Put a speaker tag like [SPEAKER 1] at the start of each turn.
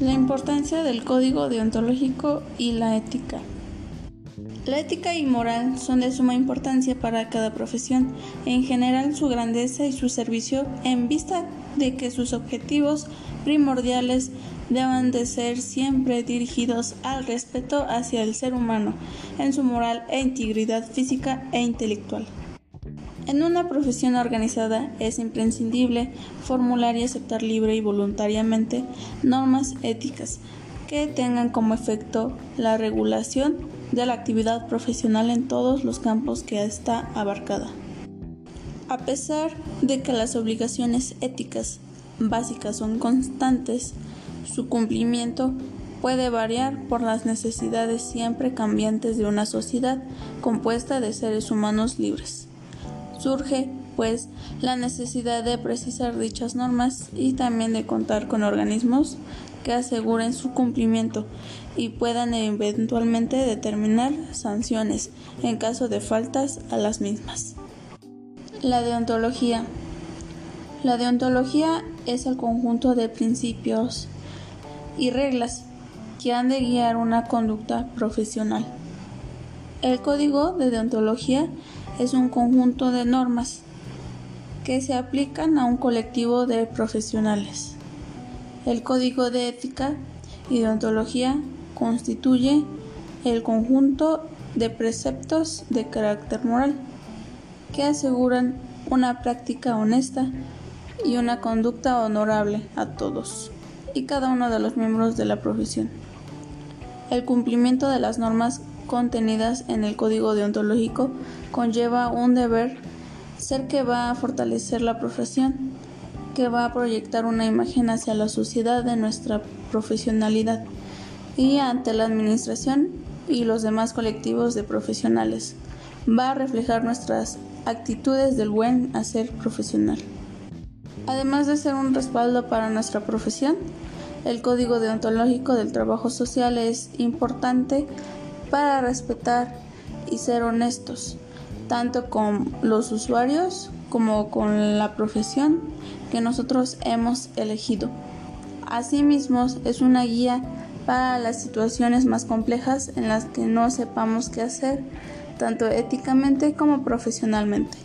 [SPEAKER 1] La importancia del código deontológico y la ética. La ética y moral son de suma importancia para cada profesión, en general su grandeza y su servicio en vista de que sus objetivos primordiales deben de ser siempre dirigidos al respeto hacia el ser humano en su moral e integridad física e intelectual. En una profesión organizada es imprescindible formular y aceptar libre y voluntariamente normas éticas que tengan como efecto la regulación de la actividad profesional en todos los campos que está abarcada. A pesar de que las obligaciones éticas básicas son constantes, su cumplimiento puede variar por las necesidades siempre cambiantes de una sociedad compuesta de seres humanos libres. Surge, pues, la necesidad de precisar dichas normas y también de contar con organismos que aseguren su cumplimiento y puedan eventualmente determinar sanciones en caso de faltas a las mismas. La deontología. La deontología es el conjunto de principios y reglas que han de guiar una conducta profesional. El código de deontología es un conjunto de normas que se aplican a un colectivo de profesionales. El código de ética y deontología constituye el conjunto de preceptos de carácter moral que aseguran una práctica honesta y una conducta honorable a todos y cada uno de los miembros de la profesión. El cumplimiento de las normas contenidas en el código deontológico conlleva un deber ser que va a fortalecer la profesión, que va a proyectar una imagen hacia la sociedad de nuestra profesionalidad y ante la administración y los demás colectivos de profesionales. Va a reflejar nuestras actitudes del buen hacer profesional. Además de ser un respaldo para nuestra profesión, el Código Deontológico del Trabajo Social es importante para respetar y ser honestos, tanto con los usuarios como con la profesión que nosotros hemos elegido. Asimismo, es una guía para las situaciones más complejas en las que no sepamos qué hacer, tanto éticamente como profesionalmente.